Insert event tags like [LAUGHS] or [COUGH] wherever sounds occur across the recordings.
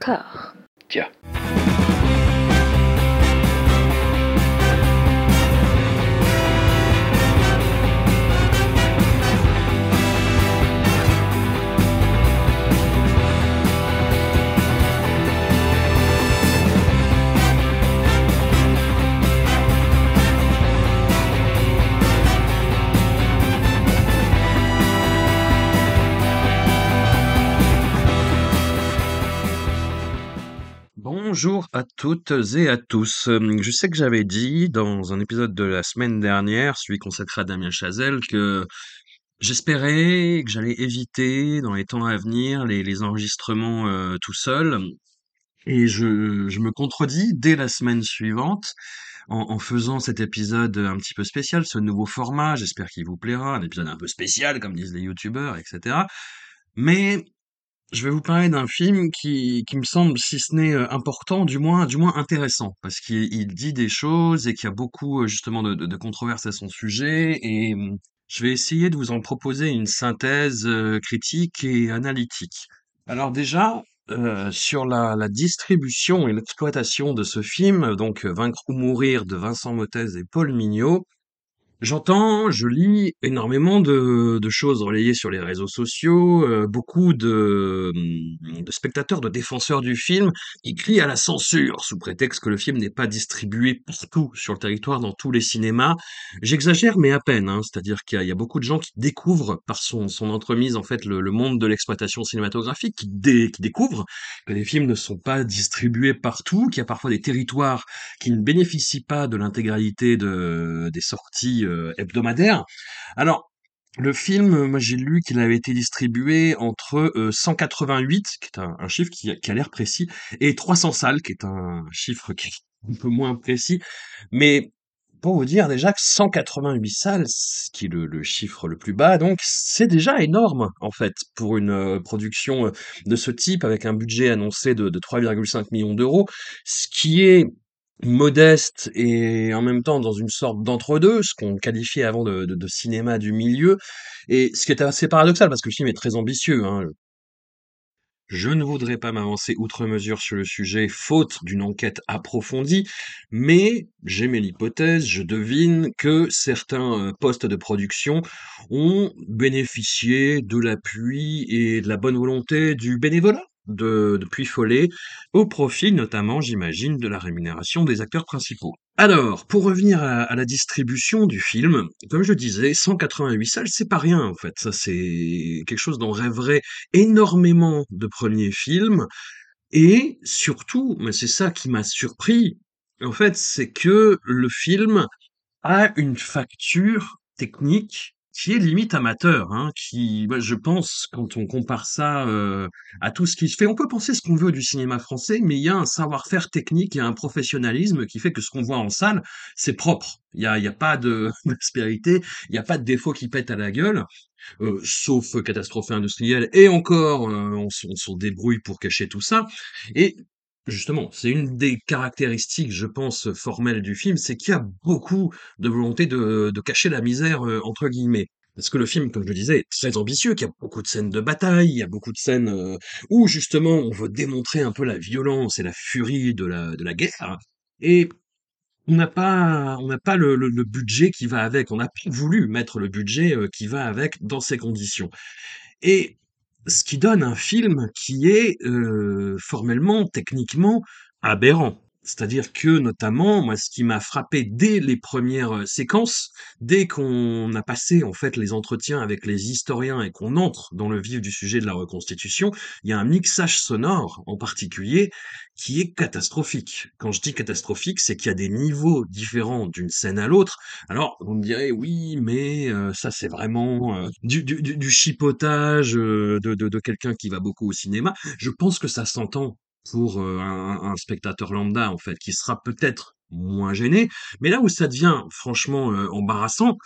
D'accord. Bonjour à toutes et à tous. Je sais que j'avais dit dans un épisode de la semaine dernière, celui consacré à Damien Chazelle, que j'espérais que j'allais éviter dans les temps à venir les, enregistrements euh, tout seul. Et je, je me contredis dès la semaine suivante en, en faisant cet épisode un petit peu spécial, ce nouveau format. J'espère qu'il vous plaira, un épisode un peu spécial, comme disent les youtubeurs, etc. Mais je vais vous parler d'un film qui, qui me semble, si ce n'est euh, important, du moins, du moins intéressant, parce qu'il il dit des choses et qu'il y a beaucoup euh, justement de, de, de controverses à son sujet, et hum, je vais essayer de vous en proposer une synthèse euh, critique et analytique. Alors déjà, sur la, la distribution et l'exploitation de ce film, donc Vaincre ou mourir de Vincent Mottez et Paul Mignot, J'entends, je lis énormément de, de choses relayées sur les réseaux sociaux, euh, beaucoup de, hum, de spectateurs, de défenseurs du film qui crient à la censure sous prétexte que le film n'est pas distribué partout sur le territoire, dans tous les cinémas. J'exagère, mais à peine, hein, c'est-à-dire qu'il y, a beaucoup de gens qui découvrent par son, son entremise en fait le, le monde de l'exploitation cinématographique, qui, qui découvrent que les films ne sont pas distribués partout, qu'il y a parfois des territoires qui ne bénéficient pas de l'intégralité de, des sorties euh, hebdomadaires. Alors, le film, euh, moi j'ai lu qu'il avait été distribué entre euh, 188, qui est un, chiffre qui, a l'air précis, et 300 salles, qui est un chiffre qui est un peu moins précis. Mais pour vous dire déjà que 188 salles, ce qui est le, chiffre le plus bas, donc c'est déjà énorme en fait pour une euh, production euh, de ce type avec un budget annoncé de, de 3,5 millions d'euros, ce qui est modeste et en même temps dans une sorte d'entre-deux, ce qu'on qualifiait avant de, cinéma du milieu, et ce qui est assez paradoxal parce que le film est très ambitieux. hein. Je ne voudrais pas m'avancer outre mesure sur le sujet, faute d'une enquête approfondie, mais j'émets l'hypothèse, je devine que certains euh, postes de production ont bénéficié de l'appui et de la bonne volonté du bénévolat de, de Follet, au profit notamment, j'imagine, de la rémunération des acteurs principaux. Alors, pour revenir à, la distribution du film, comme je disais, 188 salles, c'est pas rien en fait. Ça, c'est quelque chose dont rêveraient énormément de premiers films. Et surtout, mais c'est ça qui m'a surpris, en fait, c'est que le film a une facture technique qui est limite amateur, hein, qui, je pense, quand on compare ça euh, à tout ce qui se fait, on peut penser ce qu'on veut du cinéma français, mais il y a un savoir-faire technique et un professionnalisme qui fait que ce qu'on voit en salle, c'est propre. Il y a, y a pas [LAUGHS] d'aspérité, il n'y a pas de défaut qui pète à la gueule, euh, sauf catastrophe industrielle, et encore, euh, on, on se débrouille pour cacher tout ça. Et justement, c'est une des caractéristiques, je pense, formelles du film, c'est qu'il y a beaucoup de volonté de, cacher la misère, euh, entre guillemets. Parce que le film, comme je le disais, est très ambitieux, qu'il y a beaucoup de scènes de bataille, il y a beaucoup de scènes euh, où justement on veut démontrer un peu la violence et la furie de la, de la guerre. Et on n'a pas, on pas le, le- le budget qui va avec. On n'a pas voulu mettre le budget euh, qui va avec dans ces conditions. Et ce qui donne un film qui est euh, formellement, techniquement aberrant. C'est-à-dire que notamment, moi, ce qui m'a frappé dès les premières euh, séquences, dès qu'on a passé en fait les entretiens avec les historiens et qu'on entre dans le vif du sujet de la reconstitution, il y a un mixage sonore en particulier qui est catastrophique. Quand je dis catastrophique, c'est qu'il y a des niveaux différents d'une scène à l'autre. Alors, vous me direz, oui, mais euh, ça c'est vraiment euh, du, du, du chipotage euh, de, de quelqu'un qui va beaucoup au cinéma. Je pense que ça s'entend pour euh, un, un spectateur lambda, en fait, qui sera peut-être moins gêné. Mais là où ça devient franchement euh, embarrassant,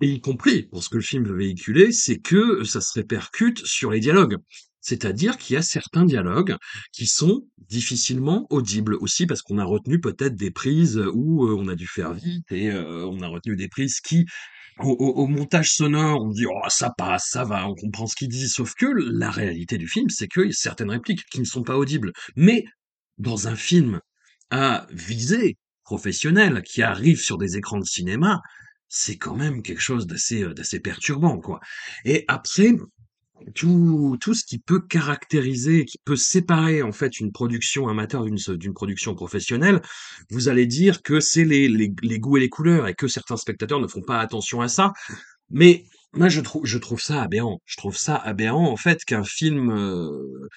et y compris pour ce que le film veut véhiculer, c'est que ça se répercute sur les dialogues. C'est-à-dire qu'il y a certains dialogues qui sont difficilement audibles aussi parce qu'on a retenu peut-être des prises où euh, on a dû faire vite et euh, on a retenu des prises qui au, montage sonore, on dit oh ça passe, ça va, on comprend ce qu'il dit. Sauf que la réalité du film, c'est a certaines répliques qui ne sont pas audibles. Mais dans un film à visée professionnelle qui arrive sur des écrans de cinéma, c'est quand même quelque chose d'assez euh, d'assez perturbant quoi. Et après tout, tout ce qui peut caractériser, qui peut séparer en fait une production amateur d'une production professionnelle, vous allez dire que c'est les, les, les goûts et les couleurs et que certains spectateurs ne font pas attention à ça. Mais moi je trouve je trouve ça aberrant. Je trouve ça aberrant en fait qu'un film euh,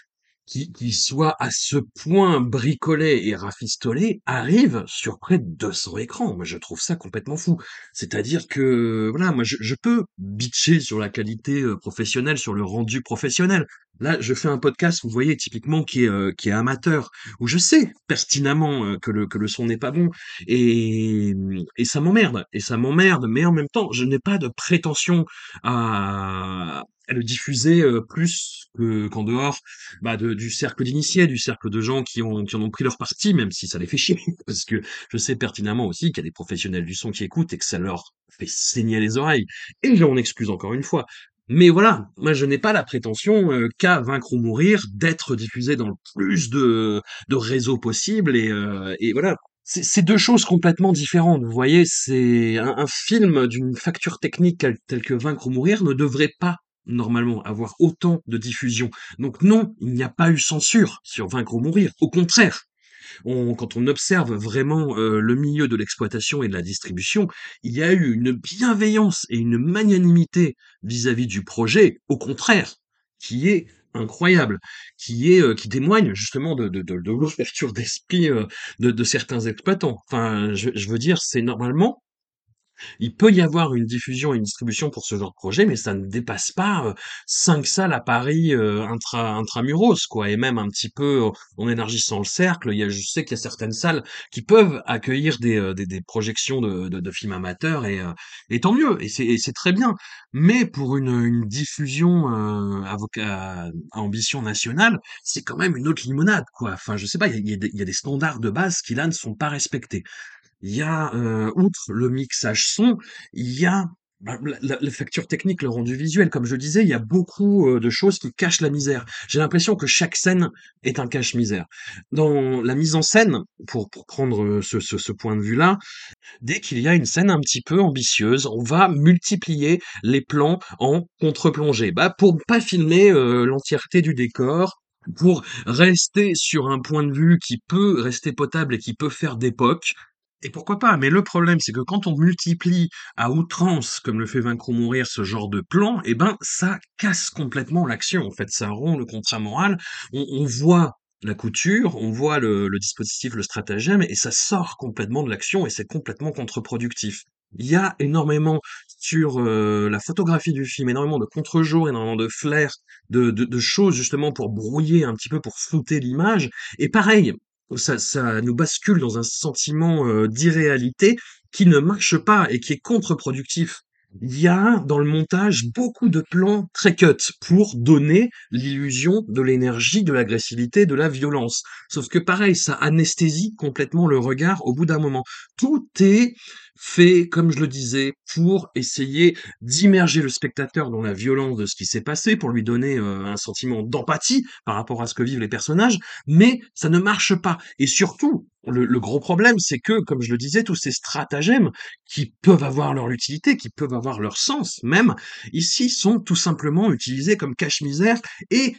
qui, qui soit à ce point bricolé et rafistolé arrive sur près de 200 écrans. Moi, je trouve ça complètement fou. C'est-à-dire que, voilà, moi, je, je peux bitcher sur la qualité euh, professionnelle, sur le rendu professionnel. Là, je fais un podcast, vous voyez, typiquement qui est, euh, qui est amateur, où je sais pertinemment euh, que le, que le son n'est pas bon, et, et ça m'emmerde, et ça m'emmerde, mais en même temps, je n'ai pas de prétention à, à le diffuser euh, plus que, qu'en dehors bah, de, du cercle d'initiés, du cercle de gens qui, ont, qui en ont pris leur parti, même si ça les fait chier, [LAUGHS] parce que je sais pertinemment aussi qu'il y a des professionnels du son qui écoutent et que ça leur fait saigner les oreilles. Et j'en excuse encore une fois. Mais voilà, moi je n'ai pas la prétention euh, qu'à vaincre ou mourir d'être diffusé dans le plus de, de réseaux possibles et, euh, et voilà. C'est deux choses complètement différentes. Vous voyez, c'est un, un film d'une facture technique telle que Vaincre ou mourir ne devrait pas normalement avoir autant de diffusion. Donc non, il n'y a pas eu censure sur Vaincre ou mourir. Au contraire, on- quand on observe vraiment euh, le milieu de l'exploitation et de la distribution, il y a eu une bienveillance et une magnanimité vis-à-vis du projet, au contraire, qui est incroyable, qui est euh, qui témoigne justement de, de, de, de l'ouverture d'esprit euh, de, de certains exploitants. Enfin, je, je veux dire, c'est normalement il peut y avoir une diffusion et une distribution pour ce genre de projet, mais ça ne dépasse pas euh, 5 salles à Paris euh, intra, intramuros, quoi. Et même un petit peu euh, en élargissant le cercle, il y a, je sais qu'il y a certaines salles qui peuvent accueillir des, des, projections de, de, films amateurs, et, et tant mieux, et c'est très bien. Mais pour une, une diffusion euh, à, ambition nationale, c'est quand même une autre limonade, quoi. Enfin, je sais pas, il y a des standards de base qui là ne sont pas respectés. Il y a, heu, outre le mixage son, il y a, bah, la la la facture technique, le rendu visuel. Comme je disais, il y a beaucoup, heu, de choses qui cachent la misère. J'ai l'impression que chaque scène est un cache-misère. Dans la mise en scène, pour pour prendre, heu, ce ce ce point de vue-là, dès qu'il y a une scène un petit peu ambitieuse, on va multiplier les plans en contre-plongée. Bah, pour pas filmer, heu, l'entièreté du décor, pour rester sur un point de vue qui peut rester potable et qui peut faire d'époque, et pourquoi pas? Mais le problème, c'est que quand on multiplie à outrance, comme le fait Vaincre ou Mourir, ce genre de plan, eh ben, ça casse complètement l'action. En fait, ça rompt le contrat moral. On, voit la couture, on voit le, dispositif, le stratagème, et ça sort complètement de l'action et c'est complètement contre-productif. Il y a énormément sur euh, la photographie du film, énormément de contre-jour, énormément de flair, de choses justement pour brouiller un petit peu, pour flouter l'image. Et pareil, ça, ça nous bascule dans un sentiment euh, d'irréalité qui ne marche pas et qui est contre-productif. Il y a dans le montage beaucoup de plans très cut pour donner l'illusion de l'énergie, de l'agressivité, de la violence. Sauf que pareil, ça anesthésie complètement le regard au bout d'un moment. Tout est fait, comme je le disais, pour essayer d'immerger le spectateur dans la violence de ce qui s'est passé, pour lui donner euh, un sentiment d'empathie par rapport à ce que vivent les personnages, mais ça ne marche pas. Et surtout, le, le gros problème, c'est que, comme je le disais, tous ces stratagèmes qui peuvent avoir leur utilité, qui peuvent avoir leur sens même, ici sont tout simplement utilisés comme cache-misère et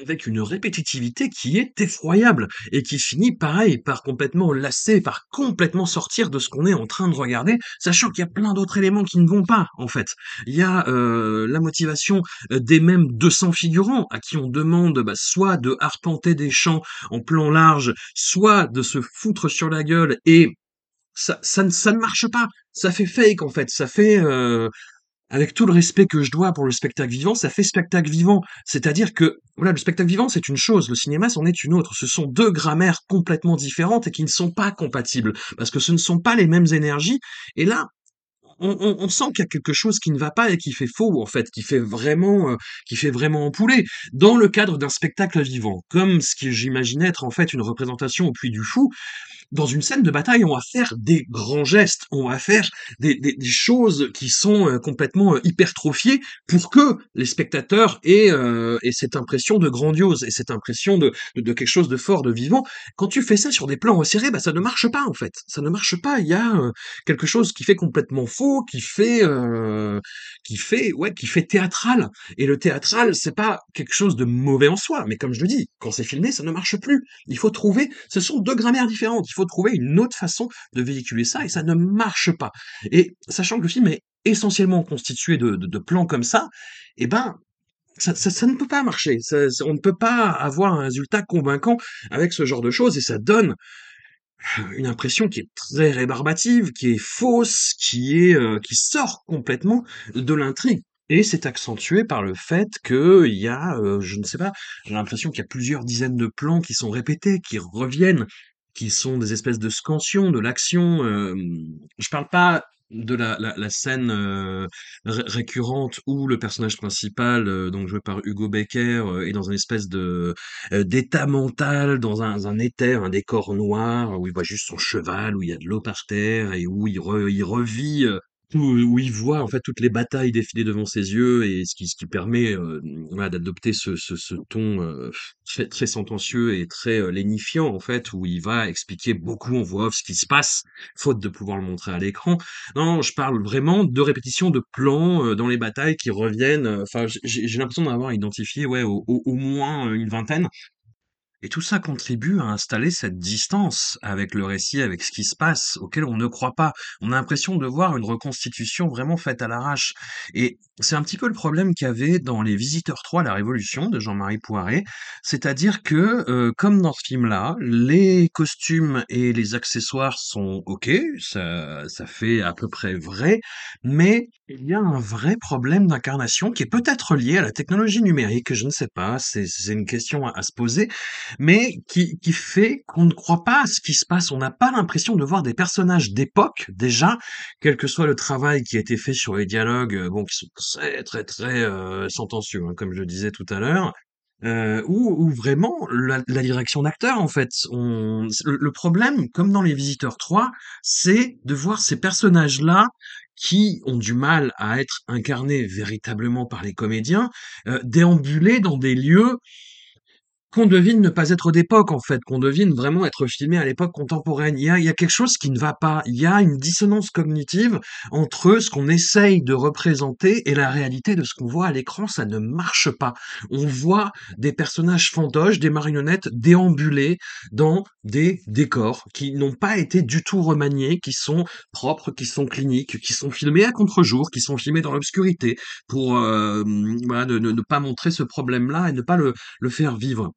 avec une répétitivité qui est effroyable et qui finit pareil par complètement lasser, par complètement sortir de ce qu'on est en train de regarder, sachant qu'il y a plein d'autres éléments qui ne vont pas en fait. Il y a euh, la motivation euh, des mêmes 200 figurants à qui on demande bah, soit de arpenter des champs en plan large, soit de se foutre sur la gueule et ça, ça, ne, marche pas. Ça fait fake en fait. Ça fait euh, avec tout le respect que je dois pour le spectacle vivant, ça fait spectacle vivant. C'est-à-dire que, voilà, le spectacle vivant, c'est une chose, le cinéma, c'en est une autre. Ce sont deux grammaires complètement différentes et qui ne sont pas compatibles, parce que ce ne sont pas les mêmes énergies. Et là, on, on- on sent qu'il y a quelque chose qui ne va pas et qui fait faux, en fait, qui fait vraiment, euh, qui fait vraiment empouler, dans le cadre d'un spectacle vivant, comme ce que j'imaginais être en fait une représentation au Puy du Fou, dans une scène de bataille, on va faire des grands gestes, on va faire des, des- des choses qui sont euh, complètement euh, hypertrophiées pour que les spectateurs aient, euh, aient cette impression de grandiose et cette impression de, de, quelque chose de fort, de vivant. Quand tu fais ça sur des plans resserrés, bah, ça ne marche pas en fait. Ça ne marche pas. Il y a quelque chose qui fait complètement faux, qui fait, euh, qui fait, ouais, qui fait théâtral. Et le théâtral, c'est pas quelque chose de mauvais en soi, mais comme je le dis, quand c'est filmé, ça ne marche plus. Il faut trouver, ce sont deux grammaires différentes. Il faut trouver une autre façon de véhiculer ça et ça ne marche pas. Et sachant que le film est essentiellement constitué de, plans comme ça, eh ben, ça, ne peut pas marcher. On ne peut pas avoir un résultat convaincant avec ce genre de choses et ça donne une impression qui est très rébarbative, qui est fausse, qui est, euh, qui sort complètement de l'intrigue. Et c'est accentué par le fait qu'il y a, euh, je ne sais pas, j'ai l'impression qu'il y a plusieurs dizaines de plans qui sont répétés, qui reviennent, qui sont des espèces de scansions de l'action. euh, je parle pas de la, la, scène euh, ré- récurrente où le personnage principal, euh, donc joué par Hugo Becker, euh, est dans une espèce de euh, d'état mental, dans un, un éther, un décor noir, où il voit juste son cheval, où il y a de l'eau par terre, et où il, re- il revit, euh, où, il voit en fait toutes les batailles défiler devant ses yeux, et ce qui, ce qui permet euh, voilà, d'adopter ce, ce, ce ton euh, très, très sentencieux et très lénifiant, en fait, où il va expliquer beaucoup en voix off ce qui se passe, faute de pouvoir le montrer à l'écran. Non, je parle vraiment de répétition de plans dans les batailles qui reviennent. Enfin, j'ai l'impression d'avoir identifié, ouais, au, au- moins une vingtaine. Et tout ça contribue à installer cette distance avec le récit, avec ce qui se passe, auquel on ne croit pas. On a l'impression de voir une reconstitution vraiment faite à l'arrache. Et c'est un petit peu le problème qu'il y avait dans Les Visiteurs 3, La Révolution de Jean-Marie Poiret. C'est-à-dire que, euh, comme dans ce film-là, les costumes et les accessoires sont OK, ça, ça fait à peu près vrai, mais il y a un vrai problème d'incarnation qui est peut-être lié à la technologie numérique, je ne sais pas, c'est c'est une question à à se poser mais qui, qui fait qu'on ne croit pas à ce qui se passe. On n'a pas l'impression de voir des personnages d'époque, déjà, quel que soit le travail qui a été fait sur les dialogues, euh, bon, qui sont très, très, très euh, sentencieux, hein, comme je disais tout à l'heure, euh, ou vraiment la, direction d'acteur, en fait. Le problème, comme dans Les Visiteurs 3, c'est de voir ces personnages-là qui ont du mal à être incarnés véritablement par les comédiens, euh, déambuler dans des lieux qu'on devine ne pas être d'époque, en fait, qu'on devine vraiment être filmé à l'époque contemporaine. Il y a, il quelque chose qui ne va pas. Il y a une dissonance cognitive entre ce qu'on essaye de représenter et la réalité de ce qu'on voit à l'écran. Ça ne marche pas. On voit des personnages fantoches, des marionnettes déambuler dans des décors qui n'ont pas été du tout remaniés, qui sont propres, qui sont cliniques, qui sont filmés à contre-jour, qui sont filmés dans l'obscurité pour euh, voilà, ne, pas montrer ce problème-là et ne pas le faire vivre.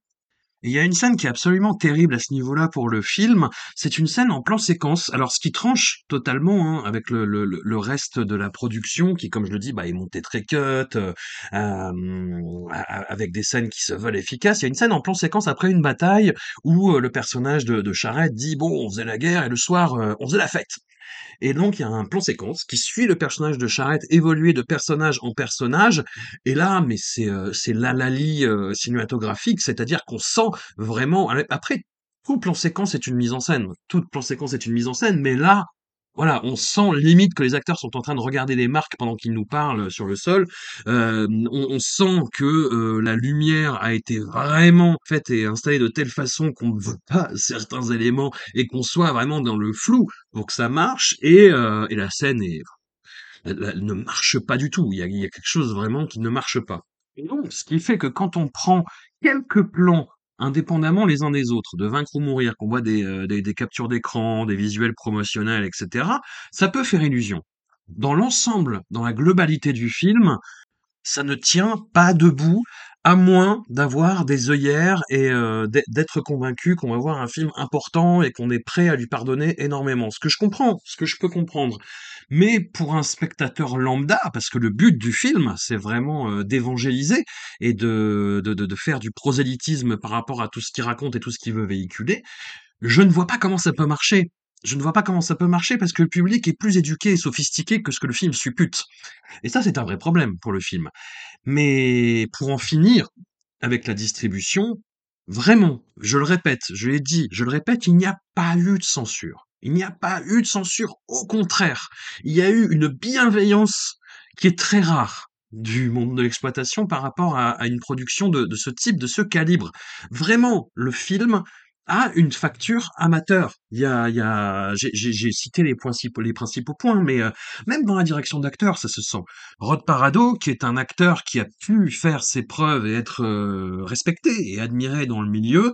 Il y a une scène qui est absolument terrible à ce niveau-là pour le film. C'est une scène en plan séquence. Alors, ce qui tranche totalement hein, avec le, reste de la production, qui, comme je le dis, bah, est monté très cut, euh, euh, avec des scènes qui se veulent efficaces. Il y a une scène en plan séquence après une bataille où euh, le personnage de, de Charette dit bon, on faisait la guerre et le soir, euh, on faisait la fête. Et donc, il y a un plan séquence qui suit le personnage de Charrette évoluer de personnage en personnage. Et là, mais c'est euh, c'est l'alali euh, cinématographique, c'est-à-dire qu'on sent vraiment. Après, tout plan séquence est une mise en scène. Tout plan séquence est une mise en scène, mais là, voilà, on sent limite que les acteurs sont en train de regarder les marques pendant qu'ils nous parlent sur le sol. Euh, on, on sent que euh, la lumière a été vraiment faite et installée de telle façon qu'on ne voit pas [LAUGHS] certains éléments et qu'on soit vraiment dans le flou pour que ça marche. Et, euh, et la scène est, elle ne marche pas du tout. Il y, a, il y a quelque chose vraiment qui ne marche pas. Et donc, ce qui fait que quand on prend quelques plans indépendamment les uns des autres, de Vaincre ou Mourir, qu'on voit des, euh, captures d'écran, des visuels promotionnels, etc., ça peut faire illusion. Dans l'ensemble, dans la globalité du film, ça ne tient pas debout, à moins d'avoir des œillères et euh, d'être convaincu qu'on va voir un film important et qu'on est prêt à lui pardonner énormément. Ce que je comprends, ce que je peux comprendre. Mais pour un spectateur lambda, parce que le but du film, c'est vraiment euh, d'évangéliser et de faire du prosélytisme par rapport à tout ce qu'il raconte et tout ce qu'il veut véhiculer, je ne vois pas comment ça peut marcher. Je ne vois pas comment ça peut marcher parce que le public est plus éduqué et sophistiqué que ce que le film suppute. Et ça, c'est un vrai problème pour le film. Mais pour en finir avec la distribution, vraiment, je le répète, je l'ai dit, je le répète, il n'y a pas eu de censure. Il n'y a pas eu de censure. Au contraire, il y a eu une bienveillance qui est très rare du monde de l'exploitation par rapport à, une production de ce type, de ce calibre. Vraiment, le film a une facture amateur. Il y a, il y a, j'ai cité les principaux, les principaux points, mais euh, même dans la direction d'acteur, ça se sent. Rod Parado, qui est un acteur qui a pu faire ses preuves et être euh, respecté et admiré dans le milieu,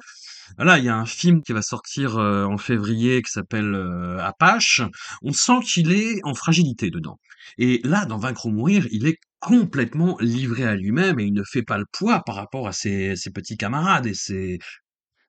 voilà, il y a un film qui va sortir euh, en février qui s'appelle euh, Apache. On sent qu'il est en fragilité dedans. Et là, dans Vaincre ou mourir, il est complètement livré à lui-même et il ne fait pas le poids par rapport à ses, ses petits camarades et ses,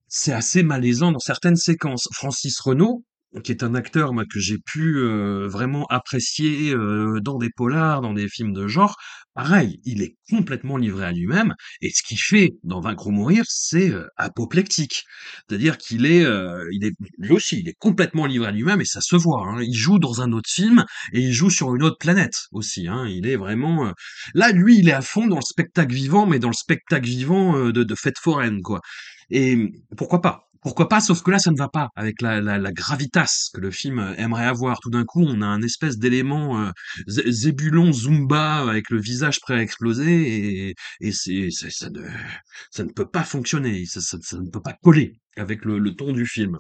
c'est assez malaisant dans certaines séquences. Francis Renaud, qui est un acteur que j'ai pu euh, vraiment apprécier euh, dans des polars, dans des films de genre, pareil, il est complètement livré à lui-même, et ce qu'il fait dans Vaincre ou mourir, c'est euh, apoplectique. C'est-à-dire qu'il est, euh, il est, lui aussi, il est complètement livré à lui-même, et ça se voit. hein. Il joue dans un autre film, et il joue sur une autre planète aussi. Hein. Il est vraiment... euh, Là, lui, il est à fond dans le spectacle vivant, mais dans le spectacle vivant de, de fête foraine, quoi. Et pourquoi pas? Pourquoi pas? Sauf que là, ça ne va pas avec la, gravitas que le film aimerait avoir. Tout d'un coup, on a un espèce d'élément euh, zé- Zébulon Zumba avec le visage prêt à exploser et, c'est, ça, ne, ça ne peut pas fonctionner. Ça, ne peut pas coller avec le, le ton du film.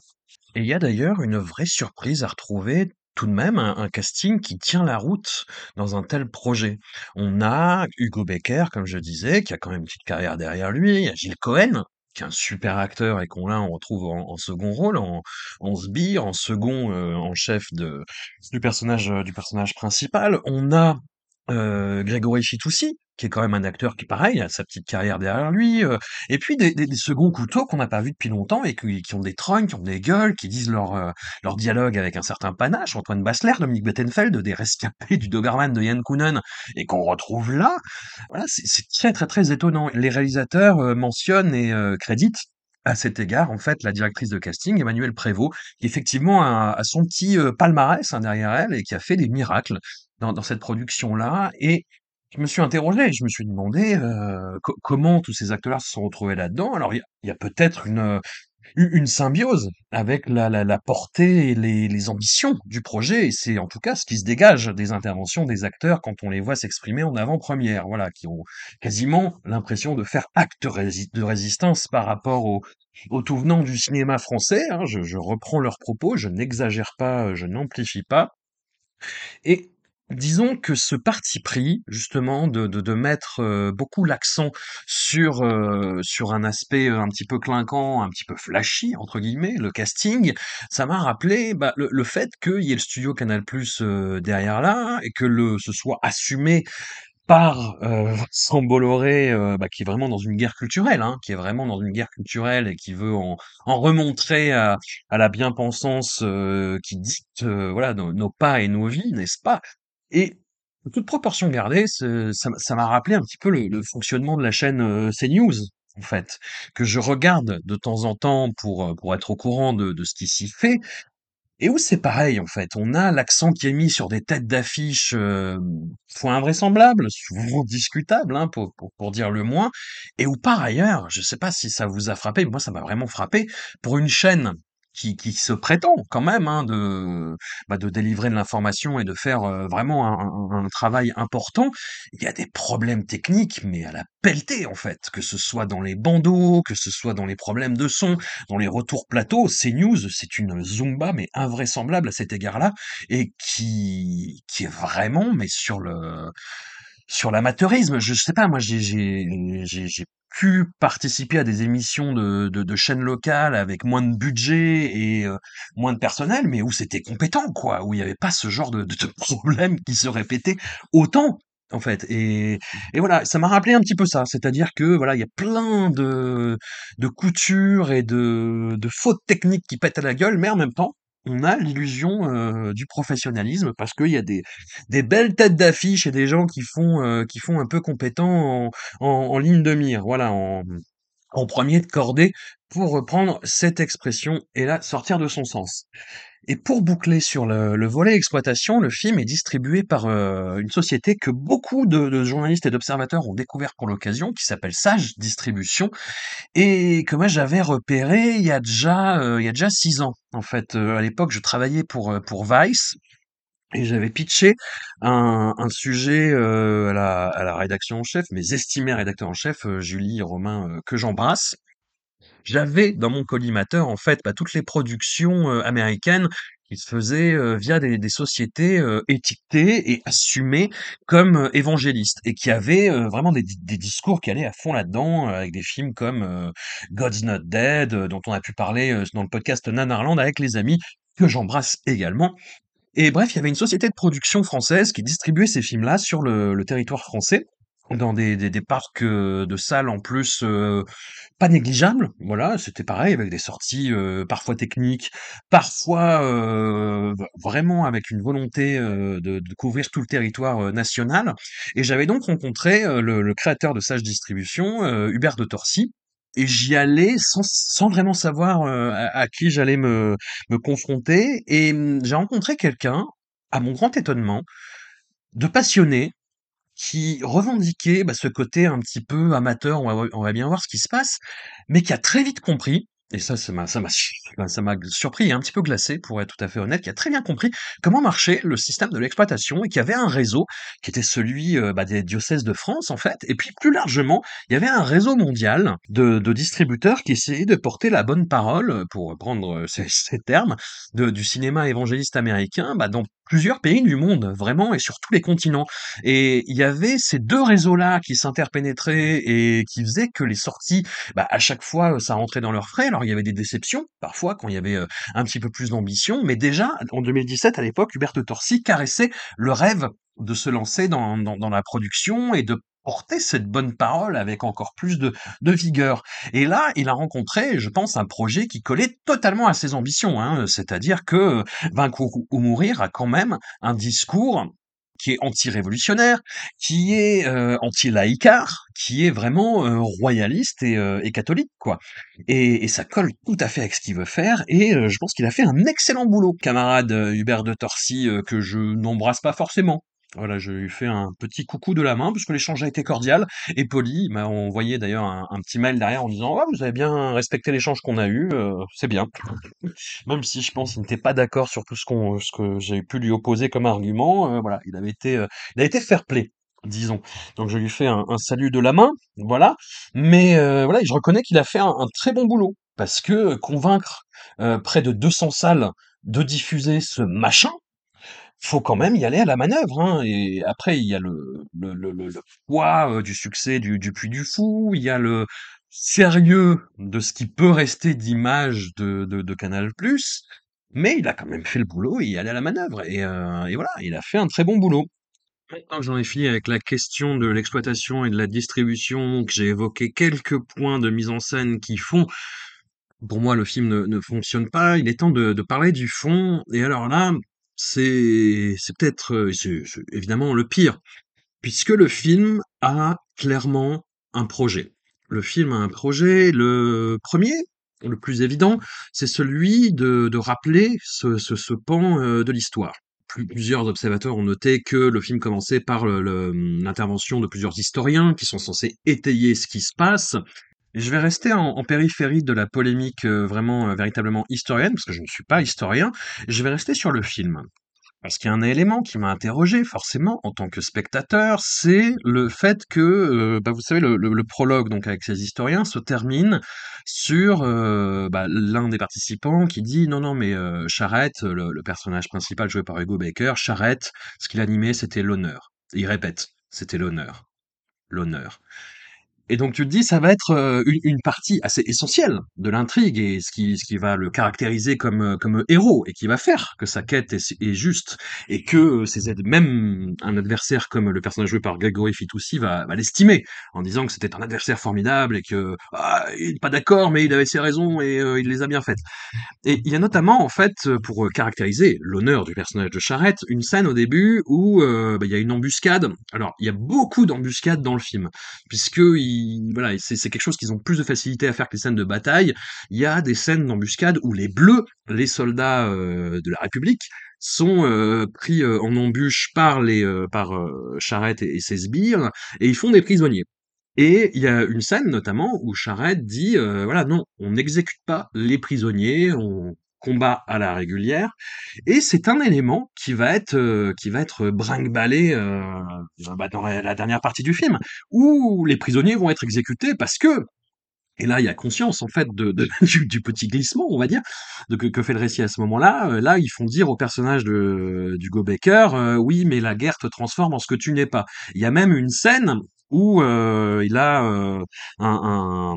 Et il y a d'ailleurs une vraie surprise à retrouver. Tout de même, un, un casting qui tient la route dans un tel projet. On a Hugo Becker, comme je disais, qui a quand même une petite carrière derrière lui. Il y a Gilles Cohen, qui est un super acteur et qu'on là on retrouve en, second rôle, en, en sbire, en second euh, en chef de du personnage euh, du personnage principal. On a euh, Grégory Fitoussi, qui est quand même un acteur qui, pareil, a sa petite carrière derrière lui. euh, et puis des, des, des seconds couteaux qu'on n'a pas vus depuis longtemps et qui, ont des trognes, qui ont des gueules, qui disent leur, euh, leur dialogue avec un certain panache. Antoine Bassler, Dominique Bettenfeld, des rescapés du Doberman de Yann Kounen, et qu'on retrouve là. Voilà, c'est c'est très très très étonnant. Les réalisateurs euh, mentionnent et euh, créditent à cet égard, en fait, la directrice de casting, Emmanuelle Prévost, qui effectivement a, a son petit euh, palmarès hein, derrière elle et qui a fait des miracles dans, cette production-là. Et je me suis interrogé, je me suis demandé euh, co- comment tous ces acteurs-là se sont retrouvés là-dedans. Alors, il y a, peut-être une, euh, une symbiose avec la, portée et les, ambitions du projet. Et c'est en tout cas ce qui se dégage des interventions des acteurs quand on les voit s'exprimer en avant-première. Voilà, qui ont quasiment l'impression de faire acte de résistance par rapport au, au tout venant du cinéma français. hein. Je, je reprends leurs propos, je n'exagère pas, je n'amplifie pas. Et disons que ce parti pris, justement, de, de, de mettre euh, beaucoup l'accent sur, euh, sur un aspect euh, un petit peu clinquant, un petit peu flashy, entre guillemets, le casting, ça m'a rappelé bah, le, le fait qu'il y ait le studio Canal Plus euh, derrière là, et que le, ce soit assumé par euh, Bolloré, euh, bah, qui est vraiment dans une guerre culturelle, hein, qui est vraiment dans une guerre culturelle et qui veut en, en remontrer à, à la bien-pensance euh, qui dicte voilà nos pas et nos vies, n'est-ce pas? Et toute proportion gardée, ça m'a rappelé un petit peu le, fonctionnement de la chaîne euh, CNews, en fait, que je regarde de temps en temps pour, euh, être au courant de, ce qui s'y fait, et où c'est pareil, en fait. On a l'accent qui est mis sur des têtes d'affiche, euh, fois invraisemblables, souvent discutables, hein, pour, dire le moins, et où par ailleurs, je sais pas si ça vous a frappé, moi ça m'a vraiment frappé, pour une chaîne qui, qui se prétend quand même hein, de, bah, de délivrer de l'information et de faire euh, vraiment un, un- travail important, il y a des problèmes techniques, mais à la pelletée en fait, que ce soit dans les bandeaux, que ce soit dans les problèmes de son, dans les retours plateaux, CNews, c'est une Zumba, mais invraisemblable à cet égard-là, et qui, qui est vraiment, mais sur le, sur l'amateurisme. Je sais pas, moi, j'ai pu participer à des émissions de, de, de chaînes locales avec moins de budget et euh, moins de personnel, mais où c'était compétent, quoi, où il n'y avait pas ce genre de, de, [LAUGHS] problème qui se répétait autant. En fait, et, et voilà, ça m'a rappelé un petit peu ça, c'est-à-dire que voilà, il y a plein de, de coutures et de, de fautes techniques qui pètent à la gueule, mais en même temps, on a l'illusion euh, du professionnalisme parce qu'il y a des, belles têtes d'affiche et des gens qui font, euh, un peu compétents en, ligne de mire, voilà, en, en premier de cordée pour reprendre cette expression et la sortir de son sens. Et pour boucler sur le, le volet exploitation, le film est distribué par euh, une société que beaucoup de, de journalistes et d'observateurs ont découvert pour l'occasion, qui s'appelle Sage Distribution, et que moi j'avais repéré il y a déjà euh, il y a déjà six ans. En fait, Euh, à l'époque, je travaillais pour euh, pour Vice. Et j'avais pitché un, un sujet euh, à, la, à la rédaction en chef, mes estimés rédacteurs en chef, euh, Julie Romain, euh, que j'embrasse, j'avais dans mon collimateur, en fait, bah, toutes les productions, heu, américaines qui se faisaient, heu, via des sociétés, heu, étiquetées et assumées comme, évangélistes et qui avaient, vraiment des di des discours qui allaient à fond là-dedans, avec des films comme, God's Not Dead, dont on a pu parler, dans le podcast Nanarland avec les amis, que j'embrasse également. Et bref, il y avait une société de production française qui distribuait ces films-là sur le territoire français, dans des des des parcs, heu, de salles en plus, heu, pas négligeables. Voilà, c'était pareil avec des sorties, heu, parfois techniques, parfois, heu, v vraiment avec une volonté, heu, de de couvrir tout le territoire, national. Et j'avais donc rencontré, le le créateur de Sage Distribution, Hubert de Torcy. Et j'y allais sans sans vraiment savoir, heu, à à qui j'allais me me confronter. Et mmh, j'ai rencontré quelqu'un, à mon grand étonnement, de passionné qui revendiquait, bah, ce côté un petit peu amateur, on va on va bien voir ce qui se passe, mais qui a très vite compris et ça ça m'a surpris et un petit peu glacé pour être tout à fait honnête, qui a très bien compris comment marchait le système de l'exploitation et qui avait un réseau qui était celui, heu, bah, des diocèses de France, en fait et puis plus largement, il y avait un réseau mondial de de distributeurs qui essayaient de porter la bonne parole, pour reprendre, heu, ces ces termes, de du cinéma évangéliste américain, bah, plusieurs pays du monde, vraiment et sur tous les continents. Et il y avait ces 2 réseaux-là qui s'interpénétraient et qui faisaient que les sorties, bah, à chaque fois, ça rentrait dans leurs frais. Alors il y avait des déceptions, parfois, quand il y avait, heu, un petit peu plus d'ambition, mais déjà, en 2017, à l'époque, Hubert de Torcy caressait le rêve de se lancer dans dans dans la production et de porter cette bonne parole avec encore plus de de vigueur. Et là, il a rencontré, je pense, un projet qui collait totalement à ses ambitions, hein. C'est-à-dire que, Vaincre ou ou mourir a quand même un discours qui est anti-révolutionnaire, qui est, heu, anti-laïcard, qui est vraiment, heu, royaliste et heu et catholique, quoi. Et et ça colle tout à fait avec ce qu'il veut faire et je pense qu'il a fait un excellent boulot, camarade, Hubert de Torcy, que je n'embrasse pas forcément. Voilà, je lui fais un petit coucou de la main puisque l'échange a été cordial et poli. Il m'a envoyé d'ailleurs un petit mail derrière en disant: «Ouais, vous avez bien respecté l'échange qu'on a eu, heu, c'est bien». [LAUGHS] Même si je pense qu'il n'était pas d'accord sur tout ce que j'ai pu lui opposer comme argument, heu, voilà, il avait été, il a été fair-play, disons. Donc je lui fais un salut de la main, voilà. Mais voilà, je reconnais qu'il a fait un très bon boulot parce que convaincre, près de 200 salles de diffuser ce machin, faut quand même y aller à la manœuvre, hein. Et après, il y a le le le le poids, heu, du succès du du Puy du Fou, il y a le sérieux de ce qui peut rester d'image de de de Canal+, mais il a quand même fait le boulot il est allé à la manœuvre et heu et voilà, il a fait un très bon boulot. Maintenant que j'en ai fini avec la question de l'exploitation et de la distribution, que j'ai évoqué quelques points de mise en scène qui font pour moi, le film ne ne fonctionne pas. Il est temps de de parler du fond et alors là, c'est peut-être, c'est évidemment le pire, puisque le film a clairement un projet. Le film a un projet. Le premier, le plus évident, c'est celui de rappeler ce ce pan, heu, de l'histoire. Plus plusieurs observateurs ont noté que le film commençait par l'intervention de plusieurs historiens qui sont censés étayer ce qui se passe je vais rester en périphérie de la polémique, heu, vraiment, heu, véritablement historienne, parce que je ne suis pas historien. Je vais rester sur le film. Parce qu'il y a un élément qui m'a interrogé forcément en tant que spectateur, c'est le fait que, heu, bah, vous savez le prologue donc avec ces historiens se termine sur, bah, l'un des participants qui dit: «Non, non mais Charette», le le personnage principal joué par Hugo Baker, «Charette, ce qu'il animait, c'était l'honneur». Il répète: «C'était l'honneur, l'honneur». Et donc tu te dis, ça va être, heu, une partie assez essentielle de l'intrigue et ce qui va le caractériser comme, heu, comme, héros et qui va faire que sa quête est juste et que, heu, ses aides même un adversaire comme le personnage joué par Grégory Fitoussi va va l'estimer en disant que c'était un adversaire formidable et que, ah, il est pas d'accord mais il avait ses raisons et il les a bien faites. Et il y a notamment, en fait, pour, caractériser l'honneur du personnage de Charette, une scène au début où, bah, il y a une embuscade. Alors, il y a beaucoup d'embuscades dans le film, puisqu'il voilà, c'est quelque chose qu'ils ont plus de facilité à faire que les scènes de bataille. Il y a des scènes d'embuscade où les bleus, les soldats euh, de la République, sont euh, pris euh, en embûche par les par Charette et, et ses sbires et ils font des prisonniers. Et il y a une scène notamment où Charette dit voilà non, on n'exécute pas les prisonniers, on combat à la régulière et c'est un élément qui va être euh, qui va être brinque-ballé euh, dans la dernière partie du film où les prisonniers vont être exécutés parce que et là, il y a conscience en fait de, [LAUGHS] du, petit glissement, on va dire, de que, fait le récit à ce moment-là. Euh, Là, ils font dire au personnage de d'Hugo Baker, oui, mais la guerre te transforme en ce que tu n'es pas. Il y a même une scène où il a un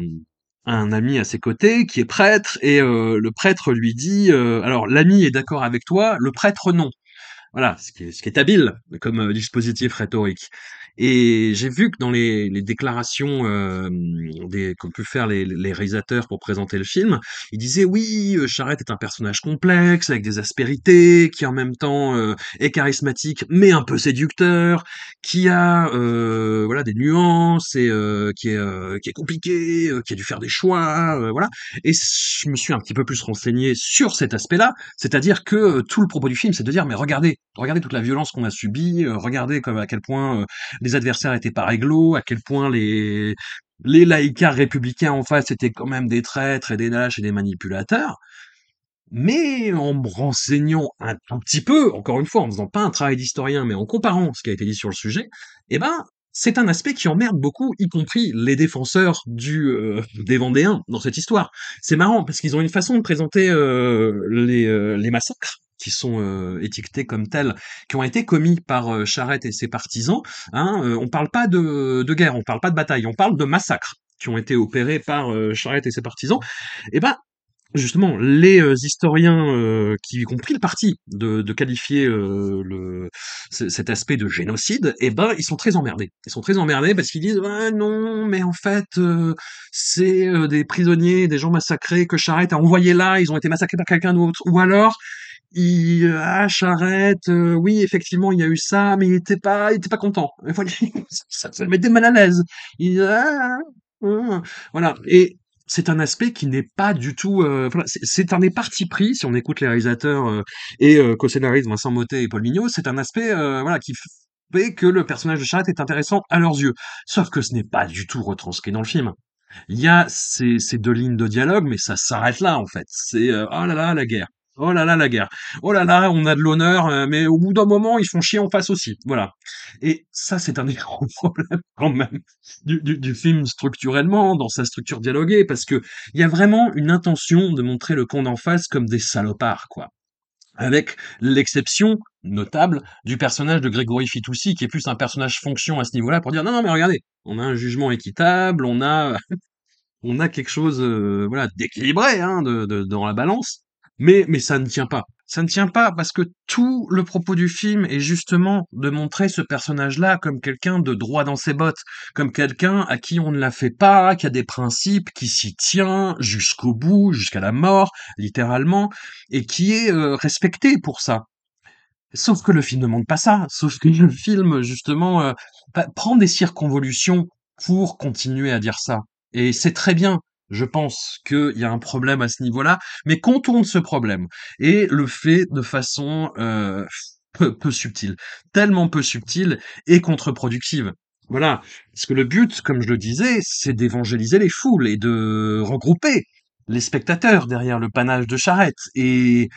un ami à ses côtés qui est prêtre et euh, le prêtre lui dit euh, alors l'ami est d'accord avec toi, le prêtre non. Voilà, ce qui est, habile comme euh, dispositif rhétorique. Et j'ai vu que dans les, les déclarations euh, des, qu'ont pu faire les, les réalisateurs pour présenter le film, ils disaient oui, euh, Charette est un personnage complexe avec des aspérités, qui en même temps euh, est charismatique mais un peu séducteur, qui a euh, voilà des nuances et euh, qui est euh, qui est compliqué, qui a dû faire des choix, voilà. Et je me suis un petit peu plus renseigné sur cet aspect-là, c'est-à-dire que tout le propos du film, c'est de dire mais regardez, regardez toute la violence qu'on a subie, regardez comme à quel point les adversaires étaient pas réglo, à quel point les les laïcars républicains en face étaient quand même des traîtres et des lâches et des manipulateurs. Mais en me renseignant un, petit peu, encore une fois, en faisant pas un travail d'historien, mais en comparant ce qui a été dit sur le sujet, eh ben, c'est un aspect qui emmerde beaucoup, y compris les défenseurs du euh, des Vendéens dans cette histoire. C'est marrant parce qu'ils ont une façon de présenter euh, euh, les massacres qui sont euh, étiquetés comme tels, qui ont été commis par euh, Charette et ses partisans. Hein, euh, on parle pas de, de guerre, on parle pas de bataille, on parle de massacres qui ont été opérés par euh, Charette et ses partisans. Eh ben, Justement, les euh, historiens euh, qui ont pris le parti de, de qualifier le, cet aspect de génocide, eh ben, ils sont très emmerdés. Ils sont très emmerdés parce qu'ils disent ouais, non, mais en fait, c'est des prisonniers, des gens massacrés que Charette a envoyés là, ils ont été massacrés par quelqu'un d'autre. Ou alors, il, ah, Charette, euh, oui, effectivement, il y a eu ça, mais il était pas, il était pas content. [LAUGHS] Voilà, ça, ça mettait mal à l'aise. Il, ah, ah, ah. voilà. Et c'est un aspect qui n'est pas du tout. euh, c'est un des partis pris, si on écoute les réalisateurs euh, et euh, co-scénaristes Vincent Mottet et Paul Mignot, c'est un aspect euh, voilà qui fait que le personnage de Charette est intéressant à leurs yeux. Sauf que ce n'est pas du tout retranscrit dans le film. Il y a ces, ces deux lignes de dialogue, mais ça s'arrête là en fait. C'est euh, oh là là la guerre. Oh là là la guerre. Oh là là on a de l'honneur, euh, mais au bout d'un moment ils font chier en face aussi. Voilà. Et ça c'est un des [LAUGHS] gros problèmes quand même du, du, film structurellement, dans sa structure dialoguée, parce que il y a vraiment une intention de montrer le camp d'en face comme des salopards, quoi. Avec l'exception notable du personnage de Grégory Fitoussi, qui est plus un personnage fonction à ce niveau-là, pour dire non, non, mais regardez, on a un jugement équitable, on a, [LAUGHS] on a quelque chose, euh, voilà, d'équilibré, hein, de- dans la balance, mais, mais ça ne tient pas. Ça ne tient pas parce que tout le propos du film est justement de montrer ce personnage-là comme quelqu'un de droit dans ses bottes, comme quelqu'un à qui on ne la fait pas, qui a des principes, qui s'y tient jusqu'au bout, jusqu'à la mort, littéralement, et qui est euh, respecté pour ça. Sauf que le film ne montre pas ça, sauf que le [LAUGHS] film, justement, euh, prend des circonvolutions pour continuer à dire ça. Et c'est très bien. Je pense qu'il y a un problème à ce niveau-là, mais contourne ce problème et le fait de façon euh, peu, peu subtile, tellement peu subtile et contre-productive. Voilà, parce que le but, comme je le disais, c'est d'évangéliser les foules et de regrouper les spectateurs derrière le panache de charrette. Et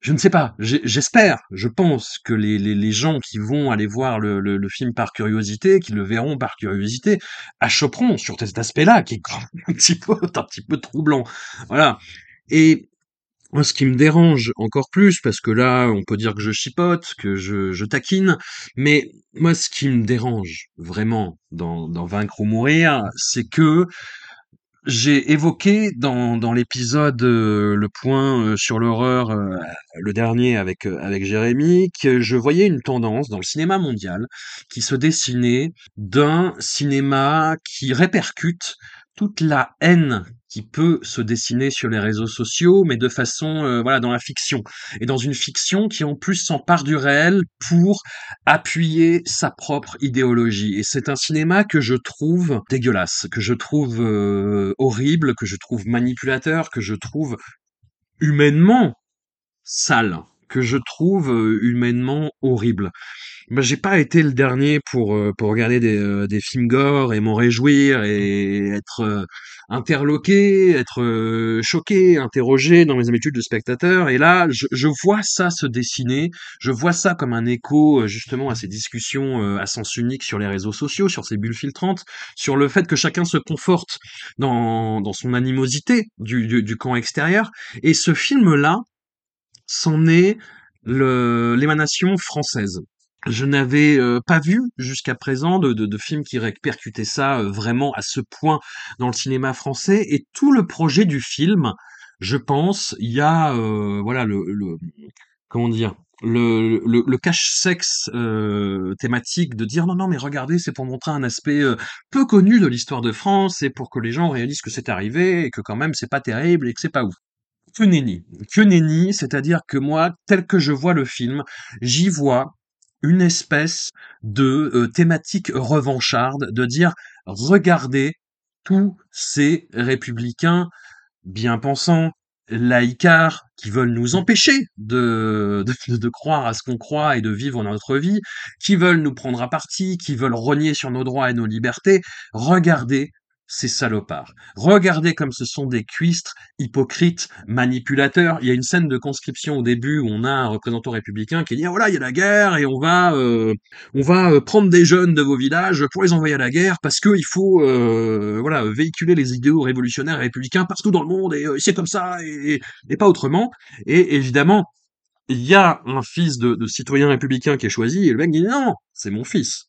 je ne sais pas, j'espère, je pense que les, gens qui vont aller voir le, film par curiosité, qui le verront par curiosité, achoperont sur cet aspect-là, qui est un petit peu, [LAUGHS] un petit peu troublant. Voilà. Et moi, ce qui me dérange encore plus, parce que là, on peut dire que je chipote, que je, je taquine, mais moi, ce qui me dérange vraiment dans, dans Vaincre ou Mourir, c'est que j'ai évoqué dans, dans l'épisode euh, Le point euh, sur l'horreur, euh, le dernier avec, euh, avec Jérémy, que je voyais une tendance dans le cinéma mondial qui se dessinait d'un cinéma qui répercute toute la haine qui peut se dessiner sur les réseaux sociaux, mais de façon, euh, voilà, dans la fiction. Et dans une fiction qui en plus s'empare du réel pour appuyer sa propre idéologie. Et c'est un cinéma que je trouve dégueulasse, que je trouve euh, horrible, que je trouve manipulateur, que je trouve humainement sale, que je trouve euh, humainement horrible. Bah, j'ai pas été le dernier pour, heu, pour regarder des, heu, des films gore et m'en réjouir et être, interloqué, être, choqué, interrogé dans mes habitudes de spectateur. Et là, je je vois ça se dessiner, je vois ça comme un écho, justement à ces discussions, à sens unique sur les réseaux sociaux, sur ces bulles filtrantes, sur le fait que chacun se conforte dans dans son animosité du du du camp extérieur. Et ce film-là, c'en est l'émanation française. Je n'avais, heu, pas vu jusqu'à présent de de films qui répercutaient ça, heu, vraiment à ce point dans le cinéma français et tout le projet du film, je pense, il y a, heu, voilà le le comment dire? Le le le cache-sexe, thématique de dire: «Non, non, mais regardez, c'est pour montrer un aspect, peu connu de l'histoire de France et pour que les gens réalisent que c'est arrivé et que quand même c'est pas terrible et que c'est pas ouf». Que nenni, que nenni, c'est-à-dire que moi, tel que je vois le film, j'y vois une espèce de euh, thématique revancharde, de dire regardez tous ces républicains bien pensants, laïcards, qui veulent nous empêcher de, de, de croire à ce qu'on croit et de vivre notre vie, qui veulent nous prendre à partie, qui veulent renier sur nos droits et nos libertés. Regardez ces salopards. Regardez comme ce sont des cuistres, hypocrites, manipulateurs. Il y a une scène de conscription au début où on a un représentant républicain qui dit ah, voilà il y a la guerre et on va euh, on va euh, prendre des jeunes de vos villages pour les envoyer à la guerre parce qu'il faut euh, voilà véhiculer les idéaux révolutionnaires et républicains partout dans le monde et c'est comme ça et, et, pas autrement. Et évidemment il y a un fils de, de citoyen républicain qui est choisi et le mec dit non c'est mon fils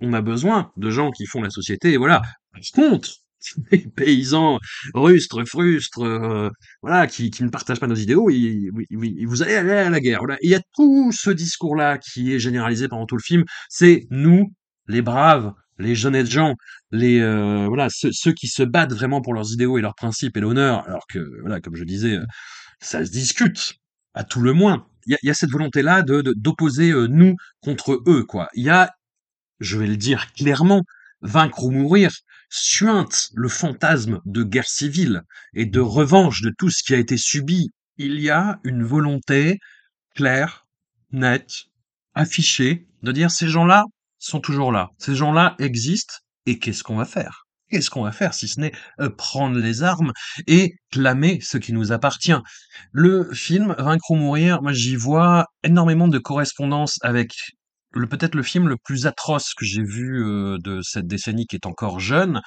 on a besoin de gens qui font la société, et voilà. Contre, [LAUGHS] les paysans rustres, frustres, euh, voilà, qui, ne partagent pas nos idéaux, oui, oui, vous allez aller à la guerre. Voilà. il y a tout ce discours-là qui est généralisé pendant tout le film. C'est nous, les braves, les jeunes gens, les euh, voilà, ceux, qui se battent vraiment pour leurs idéaux et leurs principes et l'honneur, alors que voilà, comme je disais, euh, ça se discute à tout le moins. Il y a, cette volonté-là de d'opposer nous contre eux, quoi. Il y a je vais le dire clairement, vaincre ou mourir, suinte le fantasme de guerre civile et de revanche de tout ce qui a été subi. Il y a une volonté claire, nette, affichée, de dire ces gens-là sont toujours là, ces gens-là existent, et qu'est-ce qu'on va faire? Qu'est-ce qu'on va faire si ce n'est euh, prendre les armes et clamer ce qui nous appartient? Le film Vaincre ou mourir, moi j'y vois énormément de correspondance avec le peut-être le film le plus atroce que j'ai vu euh, de cette décennie qui est encore jeune,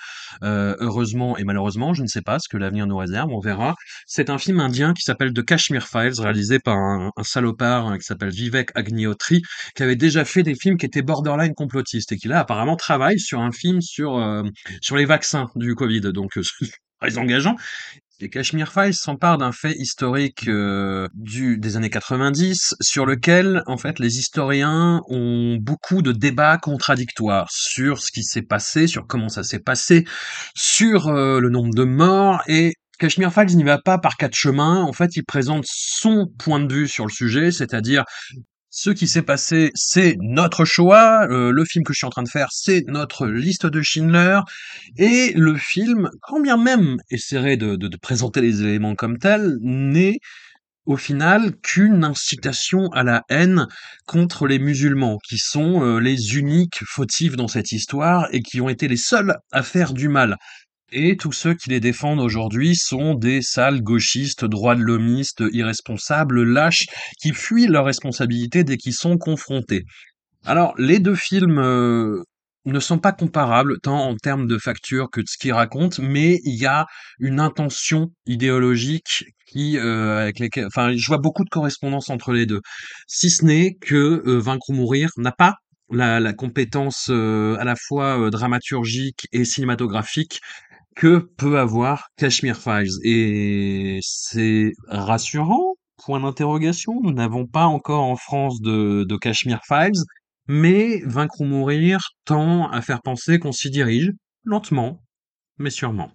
euh, heureusement et malheureusement, je ne sais pas ce que l'avenir nous réserve, on verra. C'est un film indien qui s'appelle The Kashmir Files, réalisé par un, salopard hein, qui s'appelle Vivek Agniotri, qui avait déjà fait des films qui étaient borderline complotistes et qui là apparemment travaille sur un film sur euh, sur les vaccins du Covid, donc [LAUGHS] très engageant. Les Kashmir Files s'emparent d'un fait historique euh, du, des années 90 sur lequel, en fait, les historiens ont beaucoup de débats contradictoires sur ce qui s'est passé, sur comment ça s'est passé, sur euh, le nombre de morts et Kashmir Files n'y va pas par quatre chemins. En fait, il présente son point de vue sur le sujet, c'est-à-dire ce qui s'est passé, c'est notre choix. Euh, le film que je suis en train de faire, c'est notre liste de Schindler. Et le film, quand bien même essaierait de, de, présenter les éléments comme tels, n'est au final qu'une incitation à la haine contre les musulmans, qui sont euh, les uniques fautifs dans cette histoire et qui ont été les seuls à faire du mal. Et tous ceux qui les défendent aujourd'hui sont des sales gauchistes, droits de l'homiste, irresponsables, lâches, qui fuient leurs responsabilités dès qu'ils sont confrontés. Alors, les deux films euh, ne sont pas comparables, tant en termes de facture que de ce qu'ils racontent, mais il y a une intention idéologique qui, euh, avec lesquelles, enfin, je vois beaucoup de correspondance entre les deux. Si ce n'est que euh, Vaincre ou Mourir n'a pas la, la compétence à la fois dramaturgique et cinématographique que peut avoir Kashmir Files. Et c'est rassurant, point d'interrogation. Nous n'avons pas encore en France de, de Kashmir Files, mais Vaincre ou mourir tend à faire penser qu'on s'y dirige, lentement, mais sûrement.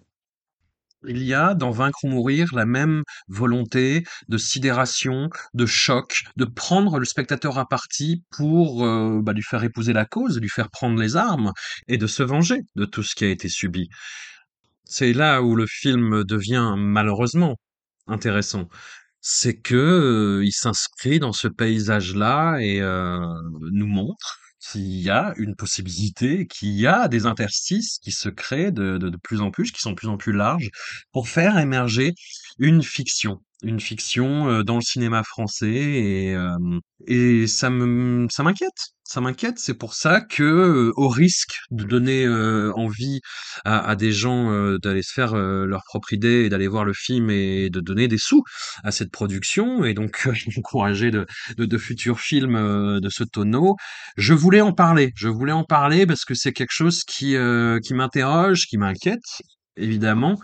Il y a dans Vaincre ou mourir la même volonté de sidération, de choc, de prendre le spectateur à partie pour euh, bah, lui faire épouser la cause, lui faire prendre les armes et de se venger de tout ce qui a été subi. C'est là où le film devient malheureusement intéressant. C'est que euh, il s'inscrit dans ce paysage-là et euh, nous montre qu'il y a une possibilité, qu'il y a des interstices qui se créent de, de, de plus en plus, qui sont de plus en plus larges, pour faire émerger une fiction, une fiction euh, dans le cinéma français et euh, et ça me ça m'inquiète. Ça m'inquiète, c'est pour ça que, euh, au risque de donner euh, envie à, à des gens euh, d'aller se faire euh, leur propre idée et d'aller voir le film et de donner des sous à cette production et donc [LAUGHS] encourager de, de, de futurs films euh, de ce tonneau, je voulais en parler. Je voulais en parler parce que c'est quelque chose qui, euh, qui m'interroge, qui m'inquiète, évidemment.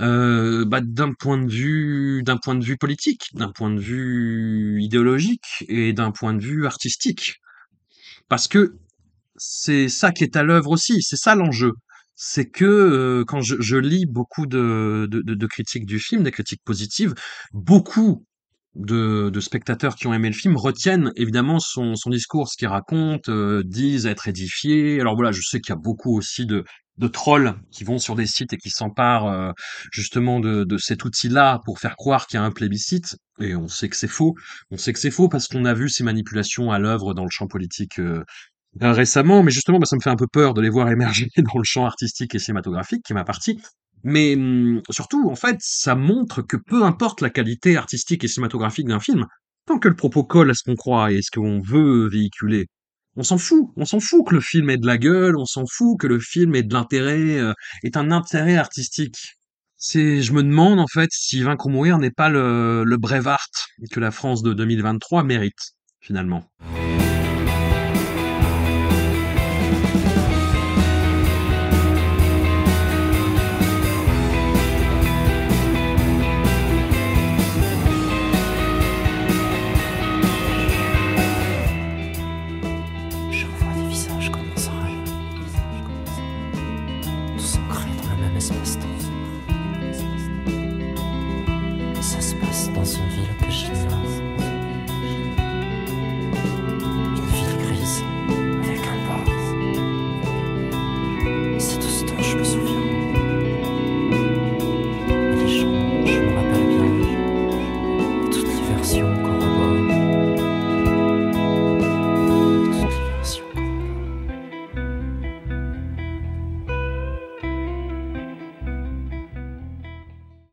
Euh, bah, d'un point de vue d'un point de vue politique, d'un point de vue idéologique et d'un point de vue artistique. Parce que c'est ça qui est à l'œuvre aussi, c'est ça l'enjeu. C'est que euh, quand je, lis beaucoup de, critiques du film, des critiques positives, beaucoup de, spectateurs qui ont aimé le film retiennent évidemment son, son discours, ce qu'il raconte, euh, disent être édifiés. Alors voilà, je sais qu'il y a beaucoup aussi de, de trolls qui vont sur des sites et qui s'emparent euh, justement de, de cet outil-là pour faire croire qu'il y a un plébiscite. Et on sait que c'est faux. On sait que c'est faux parce qu'on a vu ces manipulations à l'œuvre dans le champ politique euh, euh, récemment, mais justement, bah, ça me fait un peu peur de les voir émerger [LAUGHS] dans le champ artistique et cinématographique, qui est ma partie. Mais hum, surtout, en fait, ça montre que peu importe la qualité artistique et cinématographique d'un film, tant que le propos colle à ce qu'on croit et à ce qu'on veut véhiculer, on s'en fout. On s'en fout que le film ait de la gueule, on s'en fout que le film ait de l'intérêt, euh, ait un intérêt artistique. C'est, je me demande en fait si Vaincre ou mourir n'est pas le, le Brevard que la France de 2023 mérite, finalement.